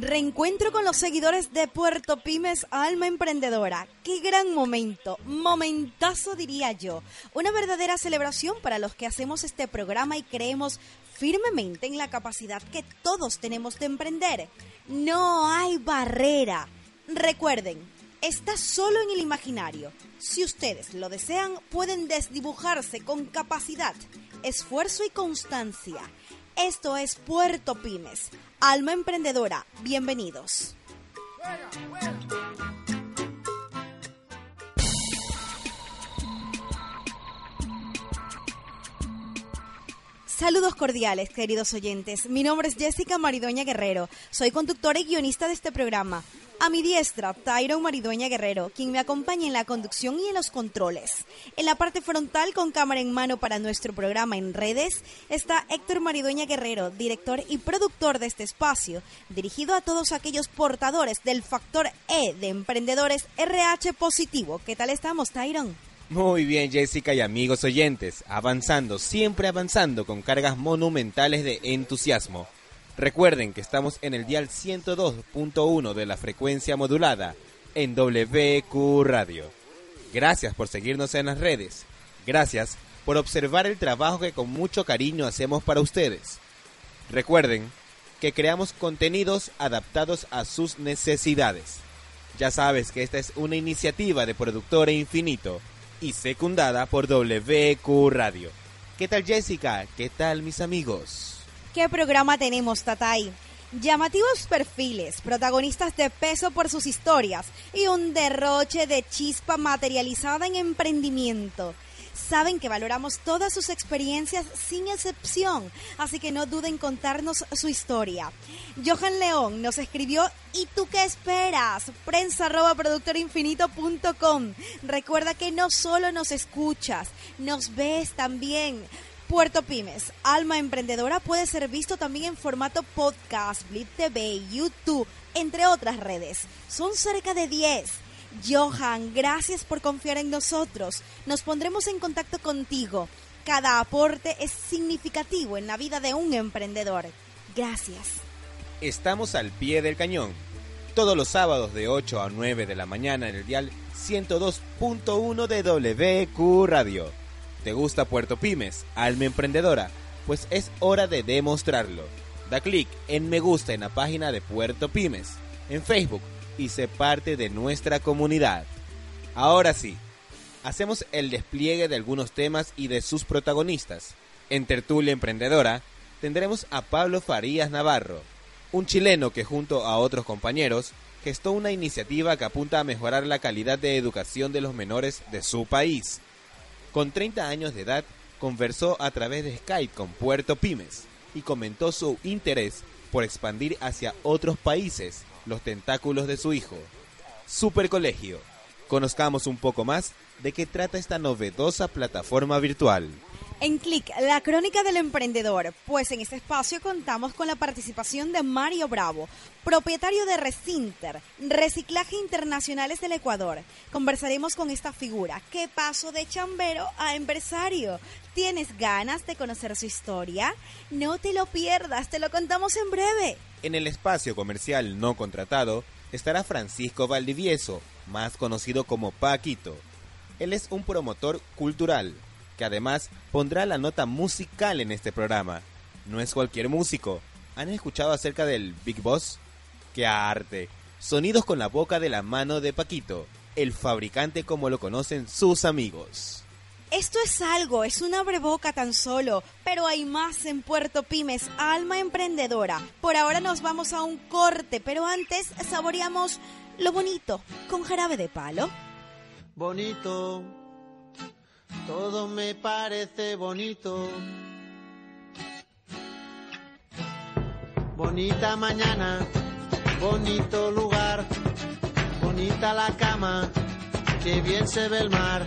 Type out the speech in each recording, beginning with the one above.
Reencuentro con los seguidores de Puerto Pymes Alma Emprendedora. Qué gran momento, momentazo diría yo. Una verdadera celebración para los que hacemos este programa y creemos firmemente en la capacidad que todos tenemos de emprender. No hay barrera. Recuerden, está solo en el imaginario. Si ustedes lo desean, pueden desdibujarse con capacidad, esfuerzo y constancia. Esto es Puerto Pymes Alma Emprendedora, bienvenidos. Saludos cordiales, queridos oyentes. Mi nombre es Jessica Maridoña Guerrero. Soy conductora y guionista de este programa. A mi diestra, Tyron Maridueña Guerrero, quien me acompaña en la conducción y en los controles. En la parte frontal, con cámara en mano para nuestro programa en redes, está Héctor Maridueña Guerrero, director y productor de este espacio, dirigido a todos aquellos portadores del factor E de emprendedores RH positivo. ¿Qué tal estamos, Tyron? Muy bien, Jessica y amigos oyentes, avanzando, siempre avanzando con cargas monumentales de entusiasmo. Recuerden que estamos en el dial 102.1 de la frecuencia modulada en WQ Radio. Gracias por seguirnos en las redes. Gracias por observar el trabajo que con mucho cariño hacemos para ustedes. Recuerden que creamos contenidos adaptados a sus necesidades. Ya sabes que esta es una iniciativa de Productora Infinito y secundada por WQ Radio. ¿Qué tal Jessica? ¿Qué tal mis amigos? ¿Qué programa tenemos, Tatay? Llamativos perfiles, protagonistas de peso por sus historias y un derroche de chispa materializada en emprendimiento. Saben que valoramos todas sus experiencias sin excepción, así que no duden en contarnos su historia. Johan León nos escribió ¿Y tú qué esperas? Prensa arroba productorinfinito.com. Recuerda que no solo nos escuchas, nos ves también. Puerto Pymes, Alma Emprendedora puede ser visto también en formato podcast, Blip TV, YouTube, entre otras redes. Son cerca de 10. Johan, gracias por confiar en nosotros. Nos pondremos en contacto contigo. Cada aporte es significativo en la vida de un emprendedor. Gracias. Estamos al pie del cañón. Todos los sábados de 8 a 9 de la mañana en el dial 102.1 de WQ Radio ¿Te gusta Puerto Pymes, alma emprendedora? Pues es hora de demostrarlo. Da clic en me gusta en la página de Puerto Pymes, en Facebook, y sé parte de nuestra comunidad. Ahora sí, hacemos el despliegue de algunos temas y de sus protagonistas. En Tertulia Emprendedora tendremos a Pablo Farías Navarro, un chileno que junto a otros compañeros gestó una iniciativa que apunta a mejorar la calidad de educación de los menores de su país. Con 30 años de edad, conversó a través de Skype con Puerto Pymes y comentó su interés por expandir hacia otros países los tentáculos de su hijo. Super Colegio. Conozcamos un poco más de qué trata esta novedosa plataforma virtual. En Clic, la crónica del emprendedor, pues en este espacio contamos con la participación de Mario Bravo, propietario de Recinter, Reciclaje Internacionales del Ecuador. Conversaremos con esta figura. ¿Qué pasó de chambero a empresario? ¿Tienes ganas de conocer su historia? No te lo pierdas, te lo contamos en breve. En el espacio comercial no contratado estará Francisco Valdivieso, más conocido como Paquito. Él es un promotor cultural que además pondrá la nota musical en este programa. No es cualquier músico. ¿Han escuchado acerca del Big Boss? ¡Qué arte! Sonidos con la boca de la mano de Paquito, el fabricante como lo conocen sus amigos. Esto es algo, es una breboca tan solo, pero hay más en Puerto Pymes, alma emprendedora. Por ahora nos vamos a un corte, pero antes saboreamos Lo bonito con jarabe de palo. Bonito, todo me parece bonito. Bonita mañana, bonito lugar, bonita la cama, que bien se ve el mar.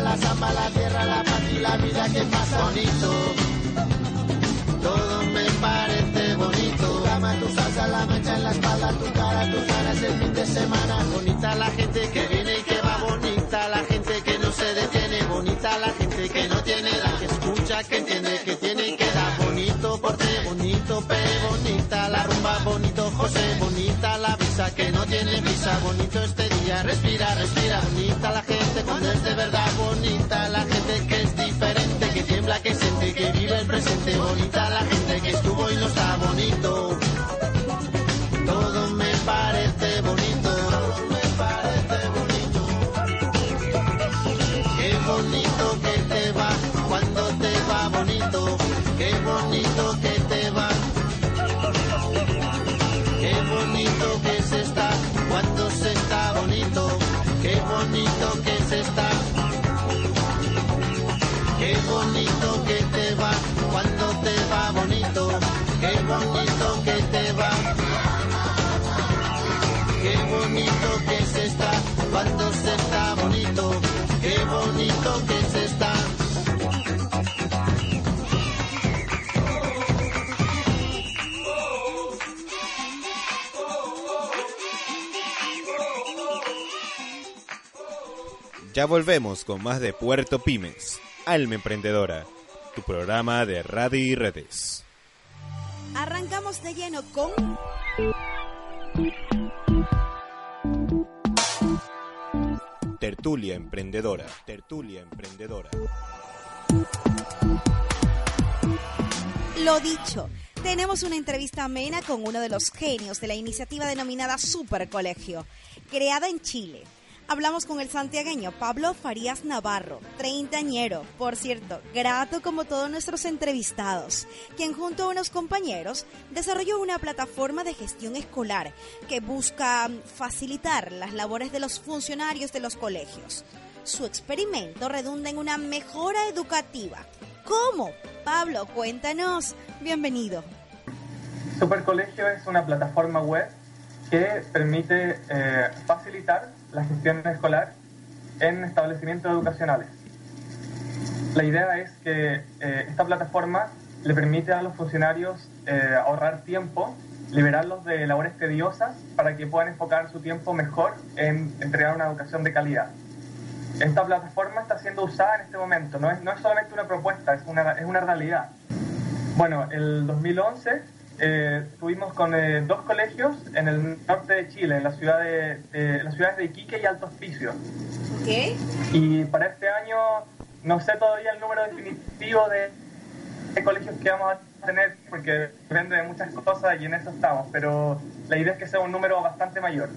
la samba, la tierra, la paz y la vida que pasa. Bonito. Todo me parece bonito. Cama, tu salsa, la mancha en la espalda, tu cara, tus ganas el fin de semana. Bonita la gente que viene y que va. Bonita la gente que no se detiene. Bonita la gente que no tiene la que escucha, que entiende, que tiene y que da. Bonito porte, bonito pe, bonita la rumba, bonito José, bonita la visa que no tiene visa, bonito este día, respira, respira, bonita la gente es de verdad, bonita la gente que es diferente, que tiembla, que siente, que vive el presente, bonita la gente que estuvo y no está bonito. Ya volvemos con más de Puerto Pymes, Alma Emprendedora, tu programa de radio y redes. Arrancamos de lleno con Tertulia Emprendedora, Tertulia Emprendedora. Lo dicho, tenemos una entrevista amena con uno de los genios de la iniciativa denominada Super Colegio, creada en Chile. Hablamos con el santiagueño Pablo Farías Navarro, treintañero, por cierto, grato como todos nuestros entrevistados, quien junto a unos compañeros desarrolló una plataforma de gestión escolar que busca facilitar las labores de los funcionarios de los colegios. Su experimento redunda en una mejora educativa. ¿Cómo? Pablo, cuéntanos. Bienvenido. Supercolegio es una plataforma web que permite eh, facilitar la gestión escolar en establecimientos educacionales. La idea es que eh, esta plataforma le permite a los funcionarios eh, ahorrar tiempo, liberarlos de labores tediosas para que puedan enfocar su tiempo mejor en entregar una educación de calidad. esta plataforma está siendo usada en este momento, no es, no es solamente una propuesta, es una, es una realidad. Bueno, el 2011 eh, estuvimos con eh, dos colegios en el norte de Chile, en la ciudad de, las ciudades de Iquique y Alto Hospicio. Y para este año no sé todavía el número definitivo de, de colegios que vamos a tener, porque depende de muchas cosas y en eso estamos, pero la idea es que sea un número bastante mayor.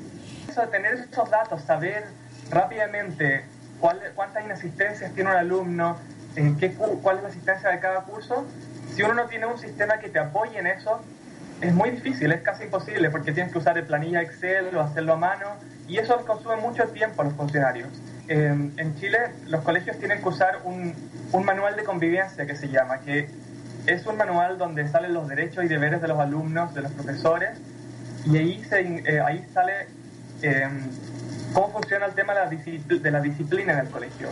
Eso de tener estos datos, saber rápidamente cuál, cuántas inasistencias tiene un alumno, en qué, cuál es la asistencia de cada curso, si uno no tiene un sistema que te apoye en eso, es muy difícil, es casi imposible, porque tienes que usar el planilla Excel o hacerlo a mano, y eso consume mucho tiempo a los funcionarios. en Chile, los colegios tienen que usar un, un manual de convivencia que se llama, que es un manual donde salen los derechos y deberes de los alumnos, de los profesores, y ahí, se, eh, ahí sale eh, cómo funciona el tema de la, de la disciplina en el colegio.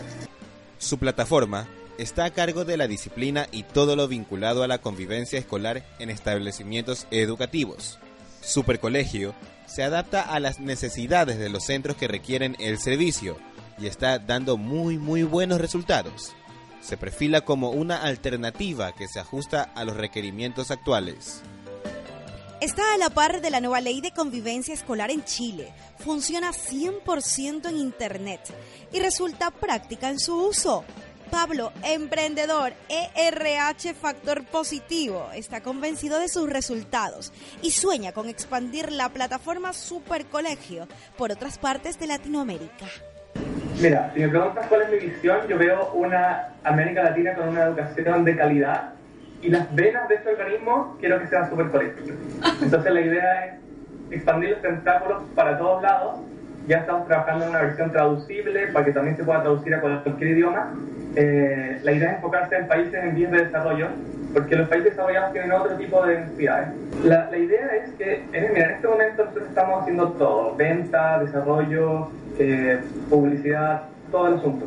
Su plataforma está a cargo de la disciplina y todo lo vinculado a la convivencia escolar en establecimientos educativos. Supercolegio se adapta a las necesidades de los centros que requieren el servicio y está dando muy muy buenos resultados. Se perfila como una alternativa que se ajusta a los requerimientos actuales. Está a la par de la nueva ley de convivencia escolar en Chile. Funciona 100% en Internet y resulta práctica en su uso. Pablo, emprendedor, ERH Factor Positivo, está convencido de sus resultados y sueña con expandir la plataforma Supercolegio por otras partes de Latinoamérica. Mira, si me preguntas cuál es mi visión, yo veo una América Latina con una educación de calidad y las venas de este organismo quiero que sean súper colectivas. Entonces la idea es expandir los tentáculos para todos lados. Ya estamos trabajando en una versión traducible para que también se pueda traducir a cualquier idioma. Eh, la idea es enfocarse en países en vías de desarrollo, porque los países desarrollados tienen otro tipo de necesidades. La, idea es que en, en, este momento nosotros estamos haciendo todo, venta, desarrollo, eh, publicidad, todo el asunto.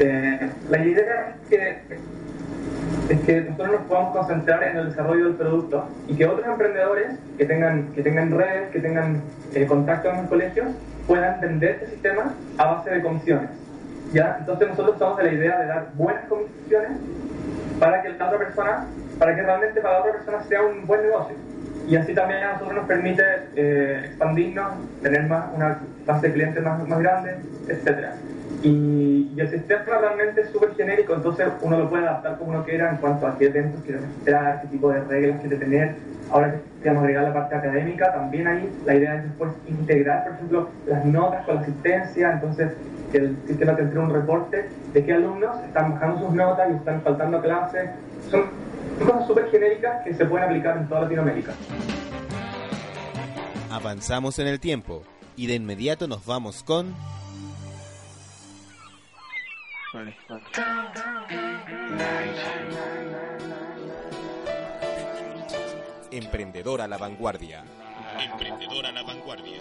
Eh, la idea es que es que nosotros nos podamos concentrar en el desarrollo del producto y que otros emprendedores que tengan, que tengan redes, que tengan contactos en los colegios, puedan vender este sistema a base de comisiones. ¿Ya? Entonces nosotros estamos de la idea de dar buenas comisiones para que la otra persona, para que realmente para la otra persona sea un buen negocio. Y así también a nosotros nos permite eh, expandirnos, tener más, una base de clientes más, más grande, etcétera. Y, el sistema realmente es súper genérico, entonces uno lo puede adaptar como uno quiera en cuanto a qué eventos quiere registrar, qué tipo de reglas quiere tener. Ahora que queremos agregar la parte académica, también ahí la idea es después integrar, por ejemplo, las notas con la asistencia, entonces que el sistema te entregue un reporte de qué alumnos están bajando sus notas y están faltando clases. Son cosas súper genéricas que se pueden aplicar en toda Latinoamérica. Avanzamos en el tiempo y de inmediato nos vamos con Emprendedor a la vanguardia. Emprendedor a la vanguardia.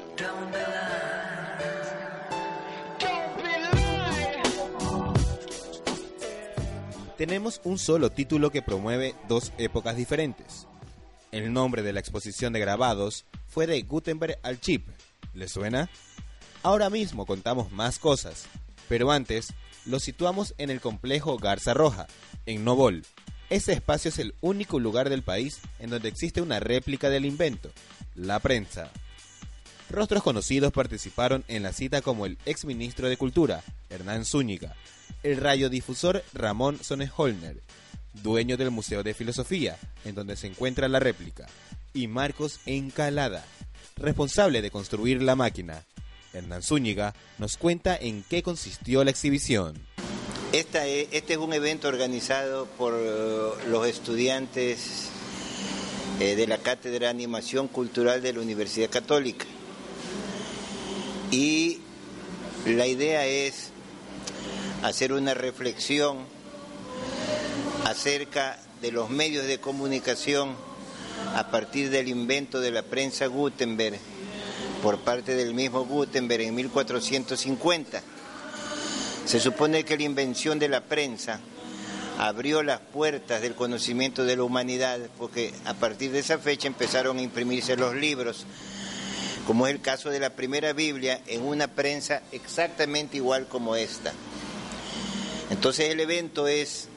Tenemos un solo título que promueve dos épocas diferentes. El nombre de la exposición de grabados fue de Gutenberg al Chip. ¿Le suena? Ahora mismo contamos más cosas, pero antes lo situamos en el complejo Garza Roja, en Novol. Ese espacio es el único lugar del país en donde existe una réplica del invento, la prensa. Rostros conocidos participaron en la cita como el ex ministro de Cultura, Hernán Zúñiga, el radiodifusor Ramón Sonneholner, dueño del Museo de Filosofía, en donde se encuentra la réplica, y Marcos Encalada, responsable de construir la máquina, Hernán Zúñiga nos cuenta en qué consistió la exhibición. este es un evento organizado por eh, los estudiantes eh, de la Cátedra de Animación Cultural de la Universidad Católica. Y la idea es hacer una reflexión acerca de los medios de comunicación a partir del invento de la prensa Gutenberg por parte del mismo Gutenberg en 1450. Se supone que la invención de la prensa abrió las puertas del conocimiento de la humanidad, porque a partir de esa fecha empezaron a imprimirse los libros. como es el caso de la primera Biblia, en una prensa exactamente igual como esta. Entonces el evento es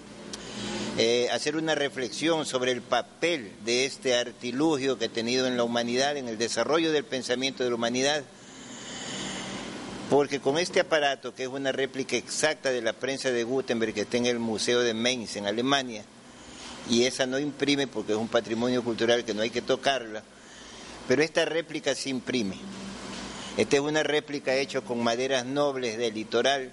eh, hacer una reflexión sobre el papel de este artilugio que ha tenido en la humanidad, en el desarrollo del pensamiento de la humanidad, porque con este aparato, que es una réplica exacta de la prensa de Gutenberg que está en el Museo de Mainz, en Alemania, y esa no imprime porque es un patrimonio cultural que no hay que tocarla, pero esta réplica se imprime. Esta es una réplica hecha con maderas nobles del litoral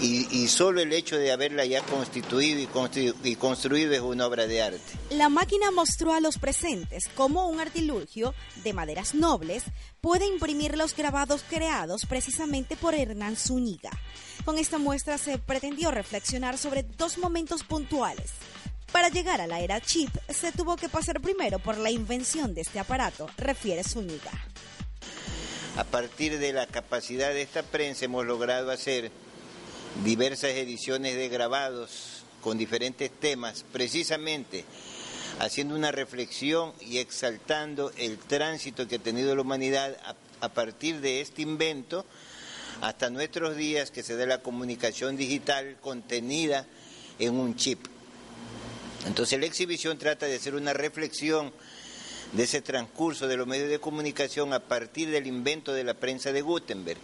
y, solo el hecho de haberla ya constituido y, y construido es una obra de arte. La máquina mostró a los presentes cómo un artilugio de maderas nobles puede imprimir los grabados creados precisamente por Hernán Zúñiga. Con esta muestra se pretendió reflexionar sobre dos momentos puntuales para llegar a la era chip, se tuvo que pasar primero por la invención de este aparato, refiere Zúñiga. A partir de la capacidad de esta prensa hemos logrado hacer diversas ediciones de grabados con diferentes temas, precisamente haciendo una reflexión y exaltando el tránsito que ha tenido la humanidad a, partir de este invento hasta nuestros días que se da la comunicación digital contenida en un chip. Entonces la exhibición trata de hacer una reflexión de ese transcurso de los medios de comunicación a partir del invento de la prensa de Gutenberg.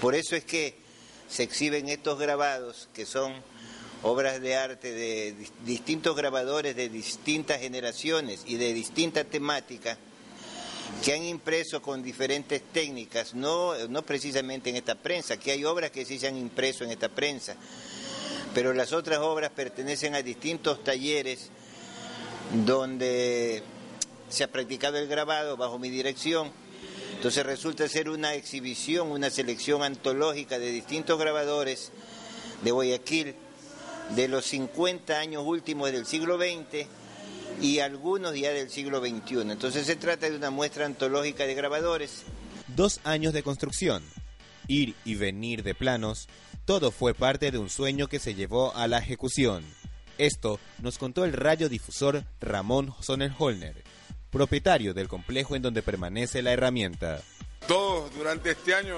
Por eso es que se exhiben estos grabados que son obras de arte de distintos grabadores de distintas generaciones y de distintas temáticas que han impreso con diferentes técnicas, no, no precisamente en esta prensa, que hay obras que sí se han impreso en esta prensa, pero las otras obras pertenecen a distintos talleres donde se ha practicado el grabado bajo mi dirección. Entonces resulta ser una exhibición, una selección antológica de distintos grabadores de Guayaquil de los 50 años últimos del siglo XX y algunos ya del siglo XXI. Entonces se trata de una muestra antológica de grabadores. Dos años de construcción, ir y venir de planos, todo fue parte de un sueño que se llevó a la ejecución. Esto nos contó el radiodifusor Ramón Sonnenholner, propietario del complejo en donde permanece la herramienta. Todos durante este año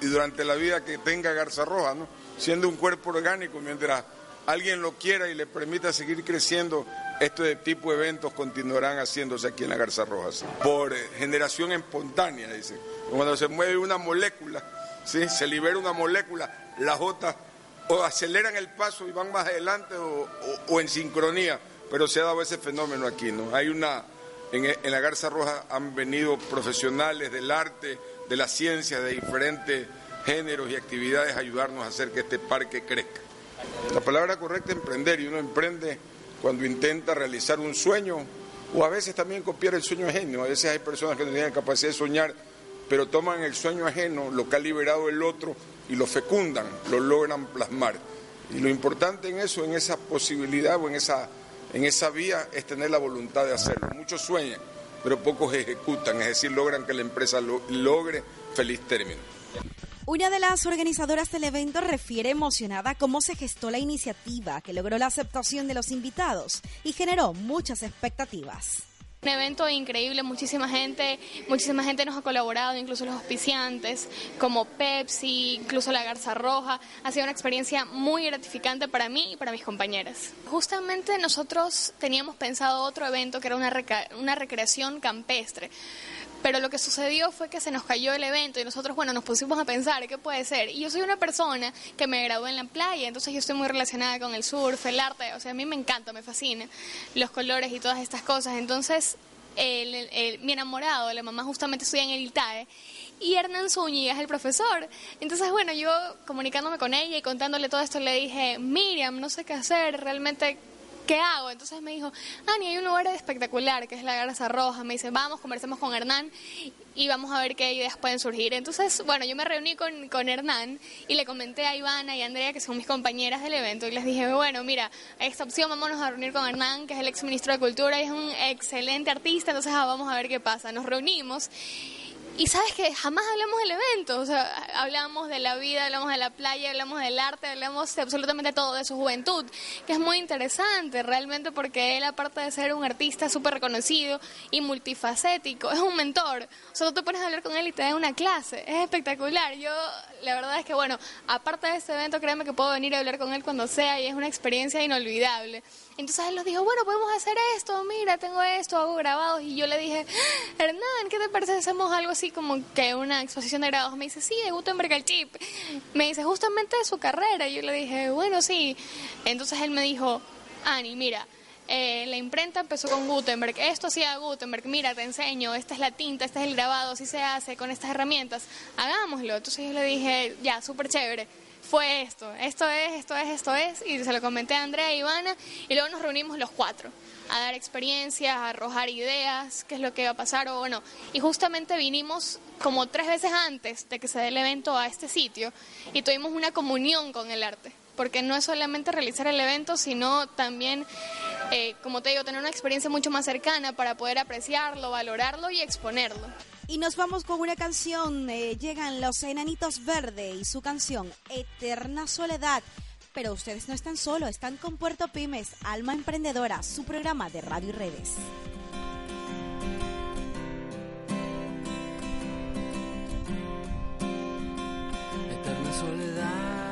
y durante la vida que tenga Garza Roja, ¿no? siendo un cuerpo orgánico, mientras alguien lo quiera y le permita seguir creciendo, este tipo de eventos continuarán haciéndose aquí en la Garza Roja. Por eh, generación espontánea, dice. Cuando se mueve una molécula, ¿sí? se libera una molécula, las otras o aceleran el paso y van más adelante o, en sincronía, pero se ha dado ese fenómeno aquí, ¿no? Hay una, en, la Garza Roja han venido profesionales del arte, de la ciencia, de diferentes géneros y actividades a ayudarnos a hacer que este parque crezca. La palabra correcta es emprender y uno emprende cuando intenta realizar un sueño o a veces también copiar el sueño ajeno. A veces hay personas que no tienen capacidad de soñar, pero toman el sueño ajeno, lo que ha liberado el otro y lo fecundan, lo logran plasmar. Y lo importante en eso, en esa posibilidad o en esa, en esa vía, es tener la voluntad de hacerlo. Muchos sueñan, pero pocos ejecutan, es decir, logran que la empresa lo, logre feliz término. Una de las organizadoras del evento refiere emocionada cómo se gestó la iniciativa que logró la aceptación de los invitados y generó muchas expectativas. Un evento increíble, muchísima gente, muchísima gente nos ha colaborado, incluso los auspiciantes, como Pepsi, incluso la Garza Roja. Ha sido una experiencia muy gratificante para mí y para mis compañeras. Justamente nosotros teníamos pensado otro evento que era una, una recreación campestre pero lo que sucedió fue que se nos cayó el evento y nosotros, bueno, nos pusimos a pensar qué puede ser. Y yo soy una persona que me gradué en la playa, entonces yo estoy muy relacionada con el surf, el arte, o sea, a mí me encanta, me fascina los colores y todas estas cosas. Entonces, mi enamorado, la mamá justamente estudia en el ITAE y Hernán Zúñiga es el profesor. Entonces, bueno, yo comunicándome con ella y contándole todo esto, le dije, Miriam, no sé qué hacer, realmente ¿qué hago? Entonces me dijo, Ani, hay un lugar espectacular que es la Garza Roja. Me dice, vamos, conversemos con Hernán y vamos a ver qué ideas pueden surgir. Entonces, bueno, yo me reuní con, con Hernán y le comenté a Ivana y a Andrea, que son mis compañeras del evento, y les dije, bueno, mira, esta opción vámonos a reunir con Hernán, que es el ex ministro de Cultura y es un excelente artista, entonces ah, vamos a ver qué pasa. Nos reunimos y sabes que jamás hablamos del evento, o sea, hablamos de la vida, hablamos de la playa, hablamos del arte, hablamos de absolutamente todo, de su juventud, que es muy interesante realmente porque él, aparte de ser un artista súper reconocido y multifacético, es un mentor. O sea, tú te pones a hablar con él y te da una clase, es espectacular. Yo, la verdad es que, bueno, aparte de este evento, créeme que puedo venir a hablar con él cuando sea y es una experiencia inolvidable. Entonces él nos dijo, bueno, podemos hacer esto, mira, tengo esto, hago grabados. Y yo le dije, Hernán, ¿qué te parece hacemos algo así como que una exposición de grabados? Me dice, sí, de Gutenberg el chip. Me dice, justamente de su carrera. Y yo le dije, bueno, sí. Entonces él me dijo, Ani, mira, eh, la imprenta empezó con Gutenberg, esto hacía Gutenberg, mira, te enseño, esta es la tinta, este es el grabado, así se hace con estas herramientas, hagámoslo. Entonces yo le dije, ya, súper chévere fue esto, esto es, esto es, esto es, y se lo comenté a Andrea y Ivana, y luego nos reunimos los cuatro a dar experiencias, a arrojar ideas, qué es lo que va a pasar, o bueno, y justamente vinimos como tres veces antes de que se dé el evento a este sitio y tuvimos una comunión con el arte, porque no es solamente realizar el evento, sino también, eh, como te digo, tener una experiencia mucho más cercana para poder apreciarlo, valorarlo y exponerlo. Y nos vamos con una canción. Eh, llegan los Enanitos Verde y su canción Eterna Soledad. Pero ustedes no están solos, están con Puerto Pymes, Alma Emprendedora, su programa de radio y redes. Eterna soledad,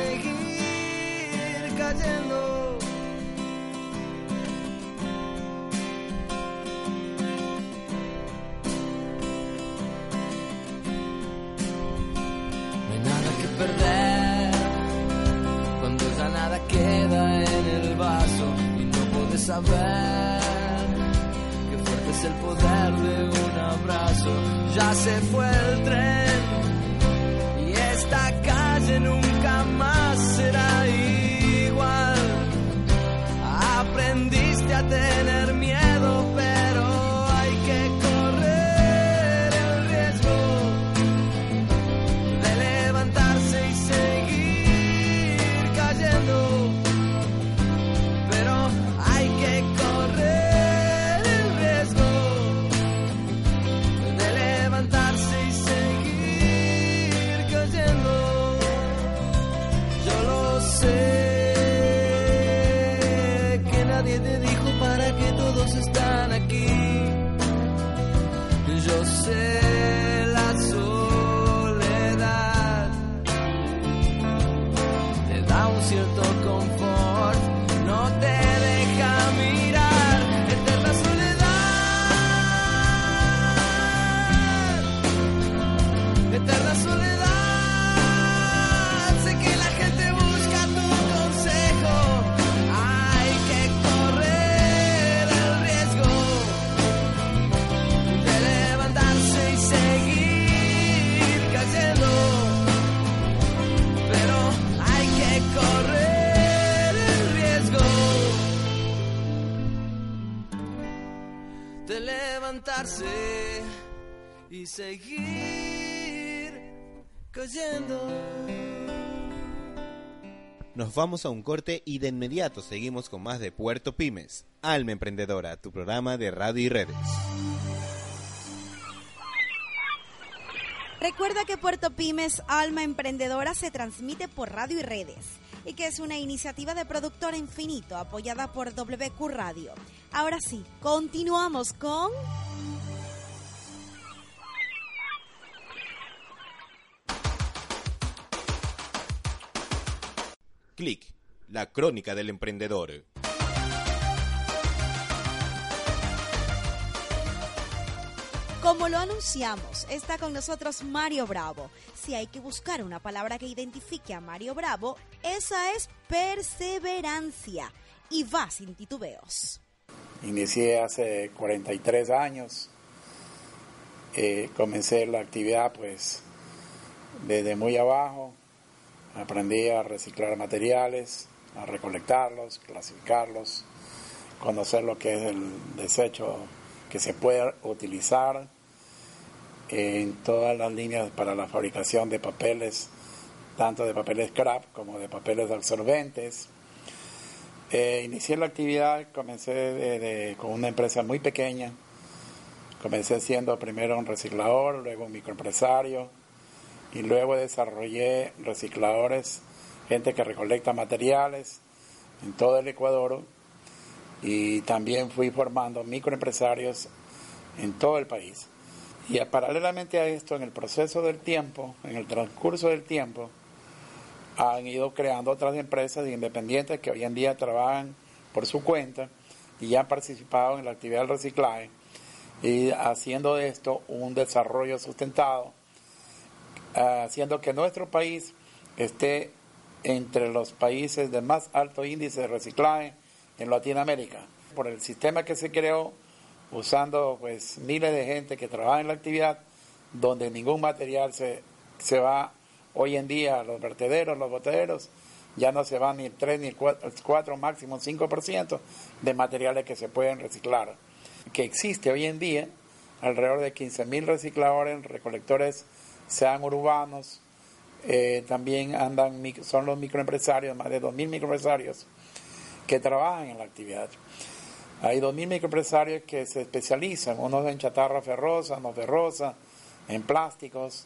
cayendo. perder cuando ya nada queda en el vaso y no puedes saber qué fuerte es el poder de un abrazo. Ya se fue el tren y esta calle nunca Nos vamos a un corte y de inmediato seguimos con más de Puerto Pymes, Alma Emprendedora, tu programa de radio y redes. Recuerda que Puerto Pymes, Alma Emprendedora se transmite por radio y redes y que es una iniciativa de Productora Infinito apoyada por WQ Radio. Ahora sí, continuamos con... Clic, la crónica del emprendedor. Como lo anunciamos, está con nosotros Mario Bravo. Si hay que buscar una palabra que identifique a Mario Bravo, esa es perseverancia. Y va sin titubeos. Inicié hace 43 años Eh, comencé la actividad pues desde muy abajo, aprendí a reciclar materiales, a recolectarlos, clasificarlos, conocer lo que es el desecho que se puede utilizar en todas las líneas para la fabricación de papeles, tanto de papeles scrap como de papeles absorbentes. Eh, inicié la actividad, comencé con una empresa muy pequeña, comencé siendo primero un reciclador, luego un microempresario y luego desarrollé recicladores, gente que recolecta materiales en todo el Ecuador y también fui formando microempresarios en todo el país. Y paralelamente a esto, en el proceso del tiempo, en el transcurso del tiempo, han ido creando otras empresas independientes que hoy en día trabajan por su cuenta y ya han participado en la actividad del reciclaje y haciendo de esto un desarrollo sustentado, haciendo que nuestro país esté entre los países de más alto índice de reciclaje en Latinoamérica. Por el sistema que se creó, usando pues miles de gente que trabaja en la actividad, donde ningún material se, se va hoy en día a los vertederos, los botaderos, ya no se va ni el 3 ni el 4, máximo 5% de materiales que se pueden reciclar. Que existe hoy en día alrededor de 15.000 recicladores, recolectores, sean urbanos, eh, también andan, son los microempresarios, más de 2.000 microempresarios que trabajan en la actividad. Hay 2.000 microempresarios que se especializan, unos en chatarra ferrosa, no ferrosa, en plásticos,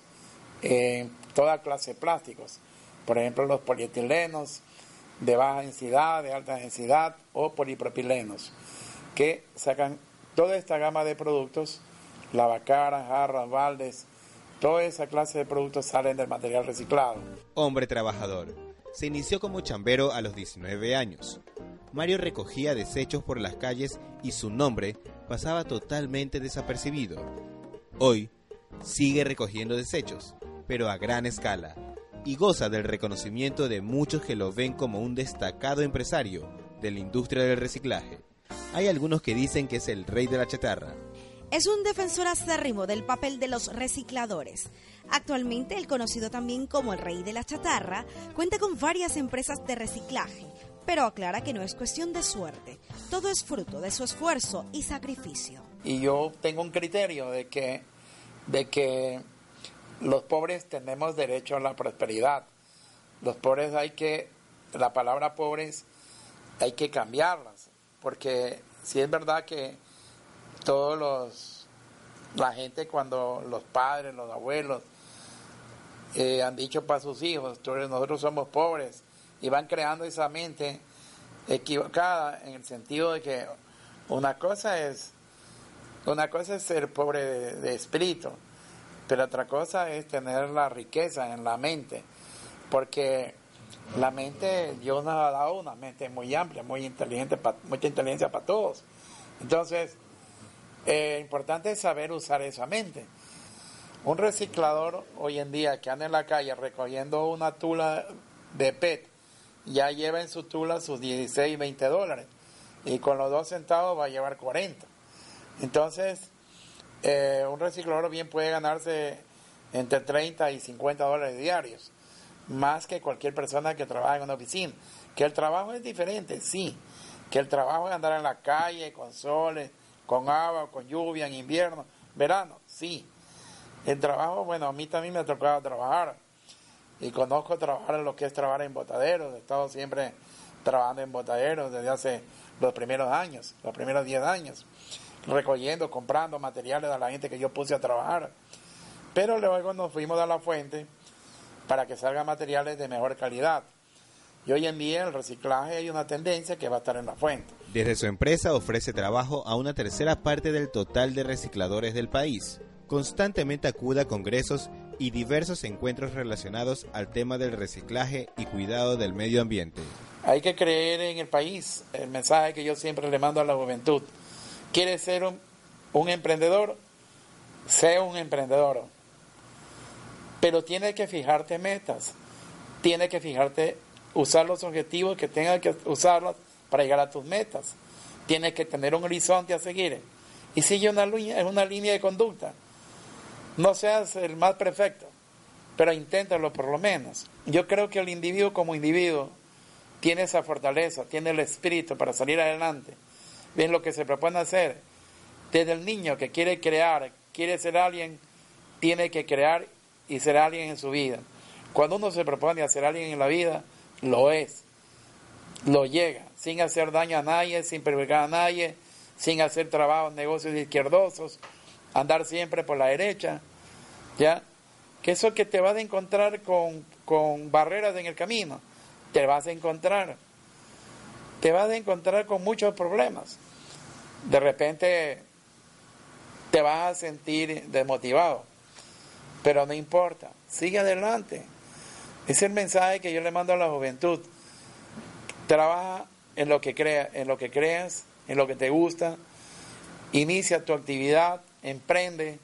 en toda clase de plásticos. Por ejemplo, los polietilenos de baja densidad, de alta densidad o polipropilenos, que sacan toda esta gama de productos, lavacaras, jarras, baldes, toda esa clase de productos salen del material reciclado. Hombre trabajador. Se inició como chambero a los 19 años. Mario recogía desechos por las calles y su nombre pasaba totalmente desapercibido. Hoy sigue recogiendo desechos, pero a gran escala, y goza del reconocimiento de muchos que lo ven como un destacado empresario de la industria del reciclaje. Hay algunos que dicen que es el rey de la chatarra. Es un defensor acérrimo del papel de los recicladores. Actualmente, el conocido también como el rey de la chatarra, cuenta con varias empresas de reciclaje, pero aclara que no es cuestión de suerte, todo es fruto de su esfuerzo y sacrificio. Y yo tengo un criterio de que, de que los pobres tenemos derecho a la prosperidad. Los pobres hay que, la palabra pobres hay que cambiarlas, porque si es verdad que todos los, la gente cuando los padres, los abuelos, eh, han dicho para sus hijos, nosotros somos pobres, y van creando esa mente equivocada en el sentido de que una cosa es una cosa es ser pobre de, espíritu, pero otra cosa es tener la riqueza en la mente, porque la mente Dios nos ha dado una mente muy amplia, muy inteligente, mucha inteligencia para todos. Entonces, eh, importante es saber usar esa mente. Un reciclador hoy en día que anda en la calle recogiendo una tula de PET ya lleva en su tula sus 16, 20 dólares. Y con los dos centavos va a llevar 40. Entonces, eh, un reciclador bien puede ganarse entre 30 y 50 dólares diarios, más que cualquier persona que trabaja en una oficina. Que el trabajo es diferente, sí. Que el trabajo es andar en la calle con soles, con agua, con lluvia, en invierno, verano, sí. El trabajo, bueno, a mí también me ha tocado trabajar y conozco trabajar en lo que es trabajar en botaderos. He estado siempre trabajando en botaderos desde hace los primeros años, los primeros 10 años, recogiendo, comprando materiales a la gente que yo puse a trabajar. Pero luego nos fuimos a la fuente para que salgan materiales de mejor calidad. Y hoy en día el reciclaje hay una tendencia que va a estar en la fuente. Desde su empresa ofrece trabajo a una tercera parte del total de recicladores del país. Constantemente acude a congresos y diversos encuentros relacionados al tema del reciclaje y cuidado del medio ambiente. Hay que creer en el país, el mensaje que yo siempre le mando a la juventud. ¿Quieres ser un, emprendedor? Sé un emprendedor. Pero tienes que fijarte metas, tienes que fijarte, usar los objetivos que tengas que usarlos para llegar a tus metas. Tienes que tener un horizonte a seguir y sigue una, una línea de conducta No seas el más perfecto, pero inténtalo por lo menos. Yo creo que el individuo como individuo tiene esa fortaleza, tiene el espíritu para salir adelante. Ven lo que se propone hacer. Desde el niño que quiere crear, quiere ser alguien, tiene que crear y ser alguien en su vida. Cuando uno se propone hacer alguien en la vida, lo es, lo llega, sin hacer daño a nadie, sin perjudicar a nadie, sin hacer trabajos, negocios izquierdosos, andar siempre por la derecha, ¿ya? Que eso que te vas a encontrar con, con barreras en el camino, te vas a encontrar, te vas a encontrar con muchos problemas. De repente te vas a sentir desmotivado, pero no importa, sigue adelante. Es el mensaje que yo le mando a la juventud. Trabaja en lo que creas, en lo que creas, en lo que te gusta. Inicia tu actividad, emprende,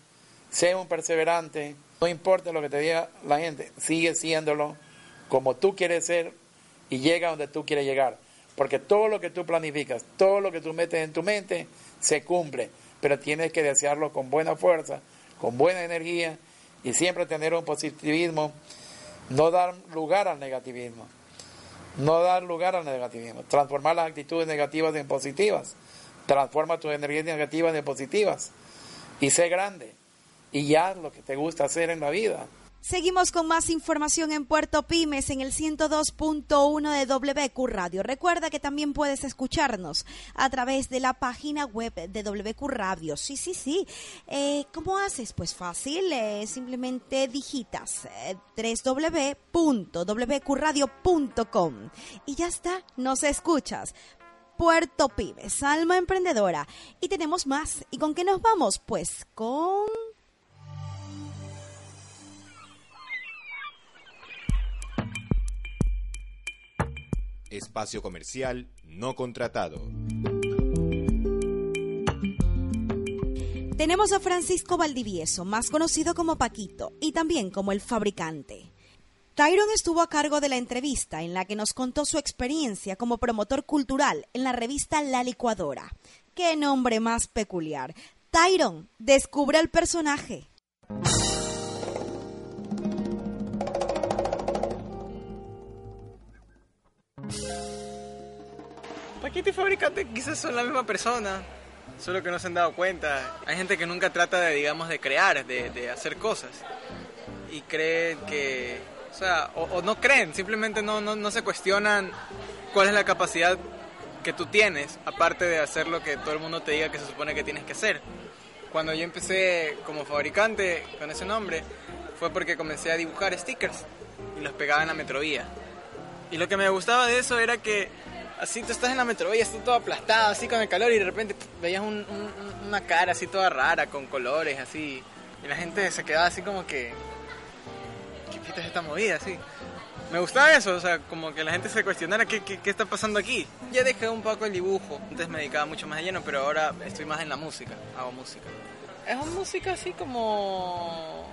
sé un perseverante. No importa lo que te diga la gente, sigue siéndolo como tú quieres ser y llega donde tú quieres llegar. Porque todo lo que tú planificas, todo lo que tú metes en tu mente, se cumple. Pero tienes que desearlo con buena fuerza, con buena energía y siempre tener un positivismo, no dar lugar al negativismo. No dar lugar al negativismo. Transformar las actitudes negativas en positivas. Transforma tus energías negativas en positivas. Y sé grande. Y haz lo que te gusta hacer en la vida. Seguimos con más información en Puerto Pymes en el 102.1 de WQ Radio. Recuerda que también puedes escucharnos a través de la página web de WQ Radio. Sí, sí, sí. Eh, ¿Cómo haces? Pues fácil, eh, simplemente digitas eh, y ya está, nos escuchas. Puerto Pymes, alma emprendedora. Y tenemos más. ¿Y con qué nos vamos? Pues con... Espacio comercial no contratado. Tenemos a Francisco Valdivieso, más conocido como Paquito, y también como el fabricante. Tyron estuvo a cargo de la entrevista en la que nos contó su experiencia como promotor cultural en la revista La Licuadora. ¡Qué nombre más peculiar! Tyron, descubre el personaje. Paquito y fabricante quizás son la misma persona, solo que no se han dado cuenta. Hay gente que nunca trata de, digamos, de crear, de, de hacer cosas. Y creen que, o sea, o, o no creen, simplemente no, no, no se cuestionan cuál es la capacidad que tú tienes, aparte de hacer lo que todo el mundo te diga que se supone que tienes que hacer. Cuando yo empecé como fabricante con ese nombre, fue porque comencé a dibujar stickers y los pegaba en la metrovía. Y lo que me gustaba de eso era que así tú estás en la metrovía, estás todo aplastado, así con el calor, y de repente veías un- un- una cara así toda rara, con colores, así. Y la gente se quedaba así como que. ¿Qué pita es esta movida? Así. Me gustaba eso, o sea, como que la gente se cuestionara qué, qué, qué está pasando aquí. Ya dejé un poco el dibujo, antes me dedicaba mucho más de lleno, pero ahora estoy más en la música, hago música. Es una música así como...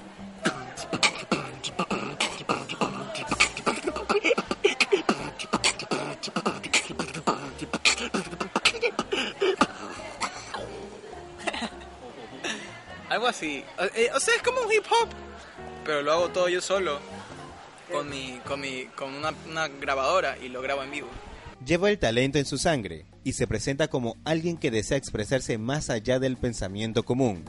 Algo así. O, eh, o sea, es como un hip hop, pero lo hago todo yo solo, con mi, con mi, con una, una grabadora y lo grabo en vivo. Lleva el talento en su sangre y se presenta como alguien que desea expresarse más allá del pensamiento común.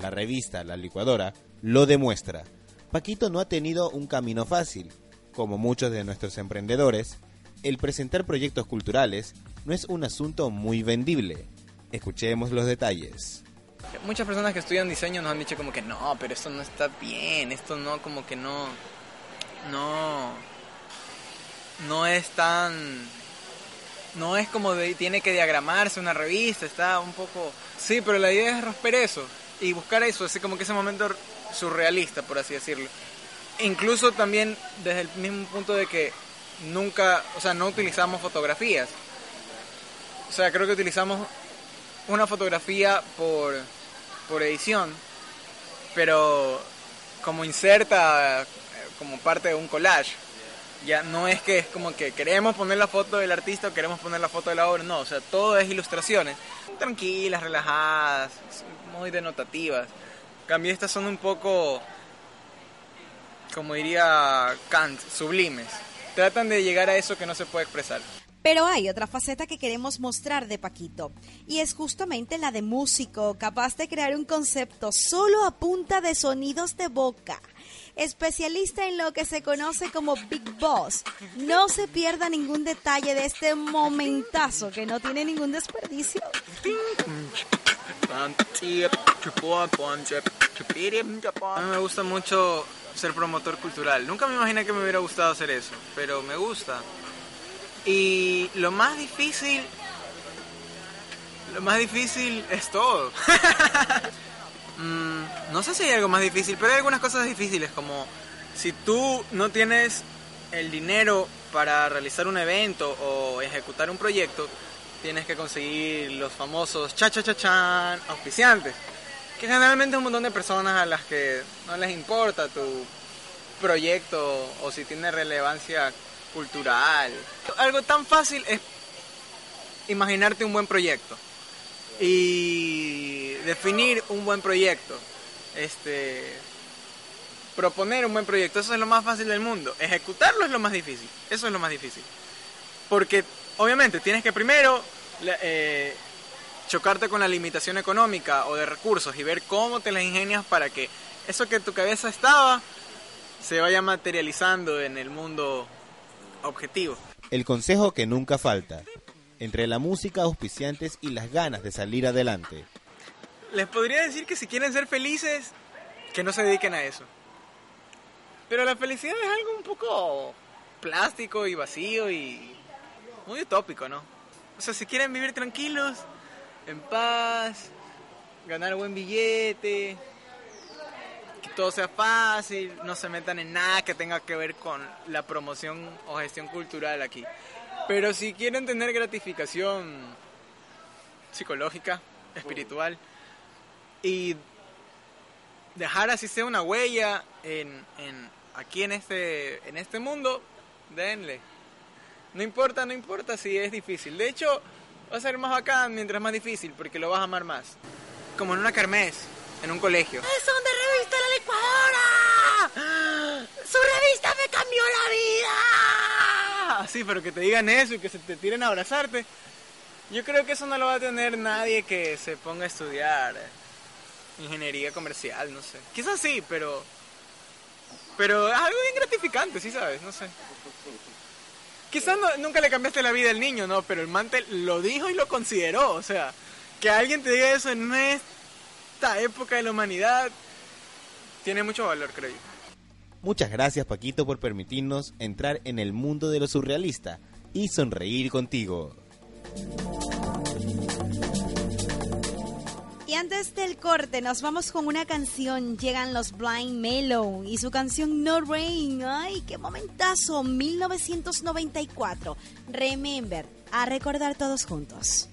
La revista La Licuadora lo demuestra. Paquito no ha tenido un camino fácil. Como muchos de nuestros emprendedores, el presentar proyectos culturales no es un asunto muy vendible. Escuchemos los detalles. Muchas personas que estudian diseño nos han dicho como que no, pero esto no está bien, esto no, como que no, no, no es tan, no es como de, tiene que diagramarse una revista, está un poco, sí, pero la idea es romper eso y buscar eso, así como que ese momento surrealista, por así decirlo. Incluso también desde el mismo punto de que nunca, o sea, no utilizamos fotografías. O sea, creo que utilizamos una fotografía por, por edición, pero como inserta eh, como parte de un collage. Ya no es que es como que queremos poner la foto del artista o queremos poner la foto de la obra, no, o sea, todo es ilustraciones, tranquilas, relajadas, muy denotativas. cambio estas son un poco, como diría Kant, sublimes. Tratan de llegar a eso que no se puede expresar. Pero hay otra faceta que queremos mostrar de Paquito, y es justamente la de músico, capaz de crear un concepto solo a punta de sonidos de boca. Especialista en lo que se conoce como Big Boss. No se pierda ningún detalle de este momentazo que no tiene ningún desperdicio. A mí me gusta mucho ser promotor cultural. Nunca me imaginé que me hubiera gustado hacer eso, pero me gusta. Y lo más difícil, lo más difícil es todo. Mm, no sé si hay algo más difícil, pero hay algunas cosas difíciles, como si tú no tienes el dinero para realizar un evento o ejecutar un proyecto, tienes que conseguir los famosos cha cha cha auspiciantes, que generalmente es un montón de personas a las que no les importa tu proyecto o si tiene relevancia cultural. Algo tan fácil es imaginarte un buen proyecto y definir un buen proyecto. Este proponer un buen proyecto, eso es lo más fácil del mundo. Ejecutarlo es lo más difícil. Eso es lo más difícil. Porque obviamente tienes que primero eh, chocarte con la limitación económica o de recursos y ver cómo te las ingenias para que eso que tu cabeza estaba se vaya materializando en el mundo objetivo. El consejo que nunca falta, entre la música, auspiciantes y las ganas de salir adelante. Les podría decir que si quieren ser felices, que no se dediquen a eso. Pero la felicidad es algo un poco plástico y vacío y muy utópico, ¿no? O sea, si quieren vivir tranquilos, en paz, ganar buen billete, todo sea fácil, no se metan en nada que tenga que ver con la promoción o gestión cultural aquí. Pero si quieren tener gratificación psicológica, espiritual, y dejar así sea una huella en, en, aquí en este, en este mundo, denle. No importa, no importa si es difícil. De hecho, va a ser más bacán mientras más difícil, porque lo vas a amar más. Como en una kermés, en un colegio. ¡Es donde revista La Licuadora! ¡Su revista me cambió la vida! Sí, pero que te digan eso y que se te tiren a abrazarte. Yo creo que eso no lo va a tener nadie que se ponga a estudiar ingeniería comercial, no sé. Quizás sí, pero... Pero es algo bien gratificante, sí sabes, no sé. Quizás nunca le cambiaste la vida al niño, ¿no? Pero el mantel lo dijo y lo consideró. O sea, que alguien te diga eso en esta época de la humanidad tiene mucho valor, creo yo. Muchas gracias, Paquito, por permitirnos entrar en el mundo de lo surrealista y sonreír contigo. Y antes del corte nos vamos con una canción. Llegan los Blind Mellow y su canción No Rain. ¡Ay, qué momentazo! 1994. Remember, a recordar todos juntos.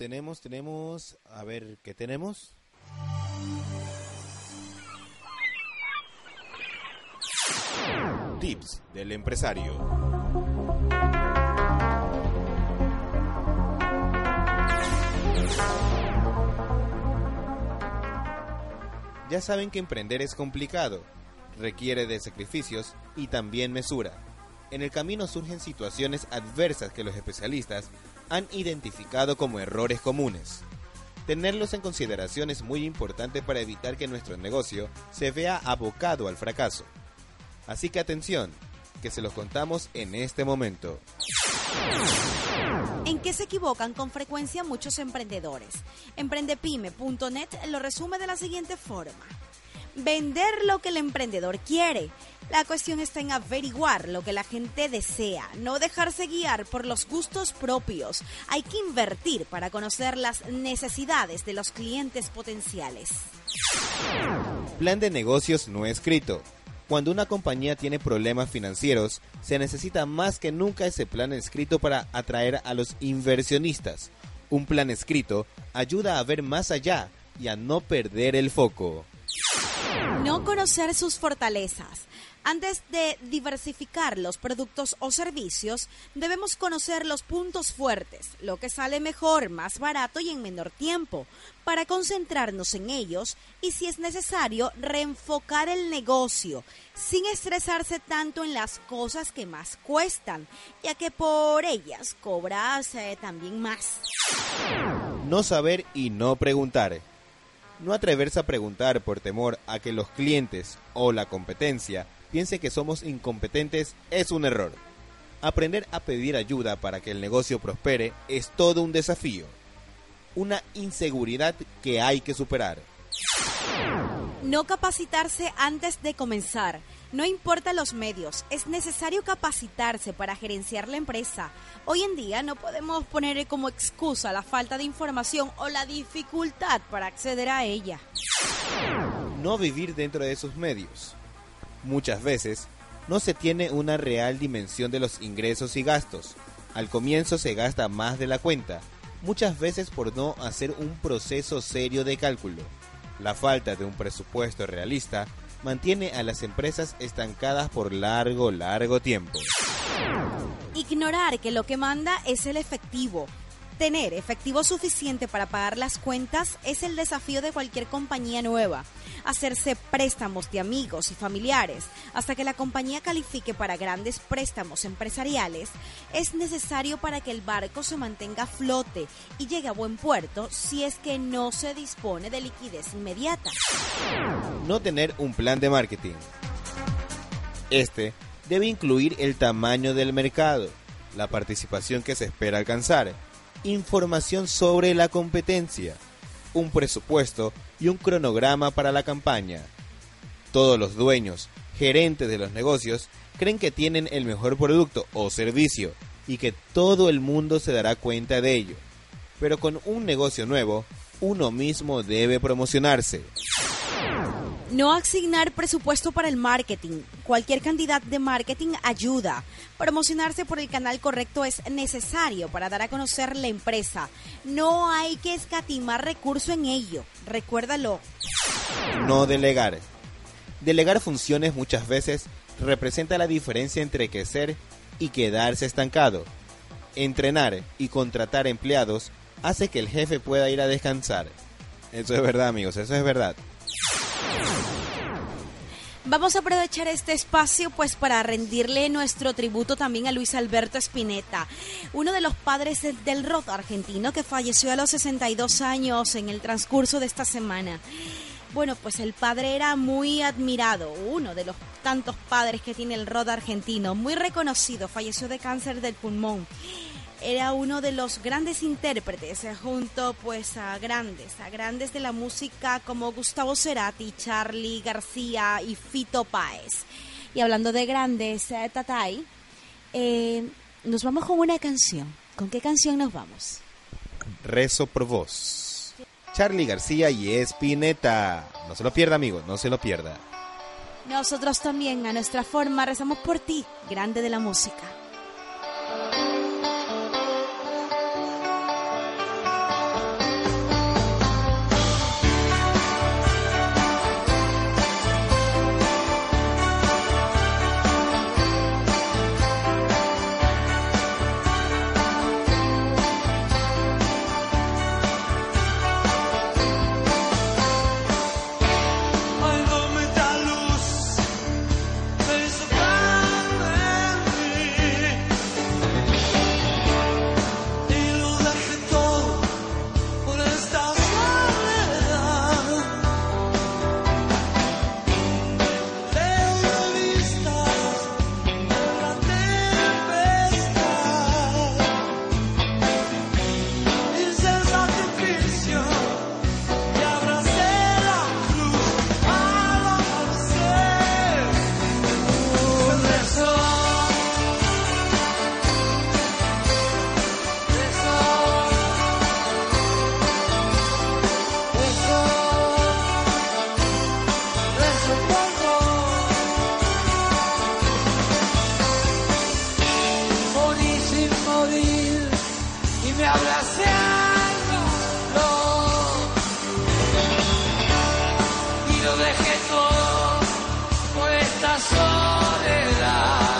Tenemos, tenemos, a ver, ¿qué tenemos? Tips del empresario. Ya saben que emprender es complicado, requiere de sacrificios y también mesura. En el camino surgen situaciones adversas que los especialistas han identificado como errores comunes. Tenerlos en consideración es muy importante para evitar que nuestro negocio se vea abocado al fracaso. Así que atención, que se los contamos en este momento. ¿En qué se equivocan con frecuencia muchos emprendedores? Emprendepyme.net lo resume de la siguiente forma. Vender lo que el emprendedor quiere. La cuestión está en averiguar lo que la gente desea, no dejarse guiar por los gustos propios. Hay que invertir para conocer las necesidades de los clientes potenciales. Plan de negocios no escrito. Cuando una compañía tiene problemas financieros, se necesita más que nunca ese plan escrito para atraer a los inversionistas. Un plan escrito ayuda a ver más allá y a no perder el foco. No conocer sus fortalezas. Antes de diversificar los productos o servicios, debemos conocer los puntos fuertes, lo que sale mejor, más barato y en menor tiempo, para concentrarnos en ellos y, si es necesario, reenfocar el negocio, sin estresarse tanto en las cosas que más cuestan, ya que por ellas cobras eh, también más. No saber y no preguntar. No atreverse a preguntar por temor a que los clientes o la competencia piense que somos incompetentes es un error. Aprender a pedir ayuda para que el negocio prospere es todo un desafío. Una inseguridad que hay que superar. No capacitarse antes de comenzar. No importa los medios, es necesario capacitarse para gerenciar la empresa. Hoy en día no podemos poner como excusa la falta de información o la dificultad para acceder a ella. No vivir dentro de esos medios. Muchas veces no se tiene una real dimensión de los ingresos y gastos. Al comienzo se gasta más de la cuenta, muchas veces por no hacer un proceso serio de cálculo. La falta de un presupuesto realista mantiene a las empresas estancadas por largo, largo tiempo. Ignorar que lo que manda es el efectivo. Tener efectivo suficiente para pagar las cuentas es el desafío de cualquier compañía nueva. Hacerse préstamos de amigos y familiares hasta que la compañía califique para grandes préstamos empresariales es necesario para que el barco se mantenga a flote y llegue a buen puerto si es que no se dispone de liquidez inmediata. No tener un plan de marketing. Este debe incluir el tamaño del mercado, la participación que se espera alcanzar, información sobre la competencia, un presupuesto y un cronograma para la campaña. Todos los dueños, gerentes de los negocios, creen que tienen el mejor producto o servicio y que todo el mundo se dará cuenta de ello. Pero con un negocio nuevo, uno mismo debe promocionarse. No asignar presupuesto para el marketing. Cualquier cantidad de marketing ayuda. Promocionarse por el canal correcto es necesario para dar a conocer la empresa. No hay que escatimar recurso en ello. Recuérdalo. No delegar. Delegar funciones muchas veces representa la diferencia entre crecer y quedarse estancado. Entrenar y contratar empleados hace que el jefe pueda ir a descansar. Eso es verdad, amigos, eso es verdad. Vamos a aprovechar este espacio pues para rendirle nuestro tributo también a Luis Alberto Spinetta, uno de los padres del, rock argentino que falleció a los 62 años en el transcurso de esta semana. Bueno, pues el padre era muy admirado, uno de los tantos padres que tiene el rock argentino, muy reconocido, falleció de cáncer del pulmón era uno de los grandes intérpretes eh, junto pues a grandes, a grandes de la música como Gustavo Cerati, Charlie García y Fito Páez. Y hablando de grandes, eh, Tatay, eh, nos vamos con una canción. ¿Con qué canción nos vamos? Rezo por vos. Charlie García y Espineta. No se lo pierda, amigo, no se lo pierda. Nosotros también, a nuestra forma, rezamos por ti, grande de la música. La soledad.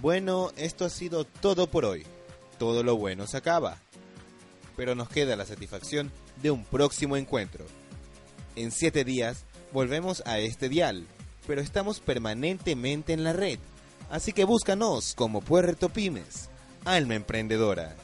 Bueno, esto ha sido todo por hoy. Todo lo bueno se acaba. Pero nos queda la satisfacción de un próximo encuentro. En siete días volvemos a este dial, pero estamos permanentemente en la red. Así que búscanos como Puerto Pymes, Alma Emprendedora.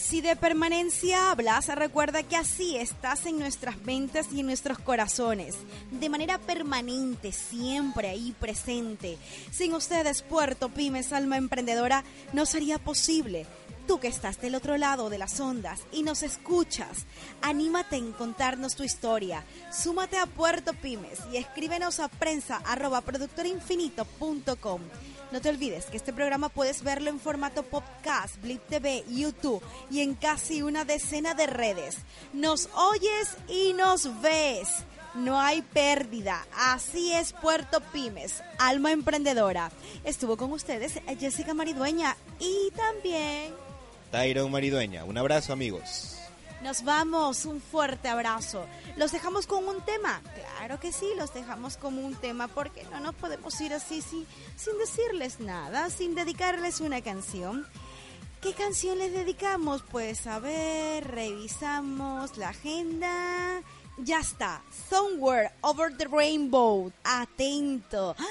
Si de permanencia hablas, recuerda que así estás en nuestras mentes y en nuestros corazones, de manera permanente, siempre ahí presente. Sin ustedes, Puerto Pymes, Alma Emprendedora, no sería posible. Tú que estás del otro lado de las ondas y nos escuchas, anímate en contarnos tu historia. Súmate a Puerto Pymes y escríbenos a prensa productorinfinito.com. No te olvides que este programa puedes verlo en formato podcast, Blip TV, YouTube y en casi una decena de redes. Nos oyes y nos ves. No hay pérdida. Así es Puerto Pymes, alma emprendedora. Estuvo con ustedes Jessica Maridueña y también Tyron Maridueña, un abrazo amigos. Nos vamos. Un fuerte abrazo. Los dejamos con un tema. Claro que sí, los dejamos con un tema porque no nos podemos ir así sin, sin decirles nada, sin dedicarles una canción. ¿Qué canción les dedicamos? Pues a ver, revisamos la agenda. Ya está. Somewhere over the rainbow. Atento. ¡Ah!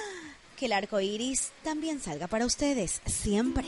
Que el arco iris también salga para ustedes. Siempre.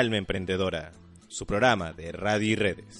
Alma Emprendedora, su programa de radio y redes.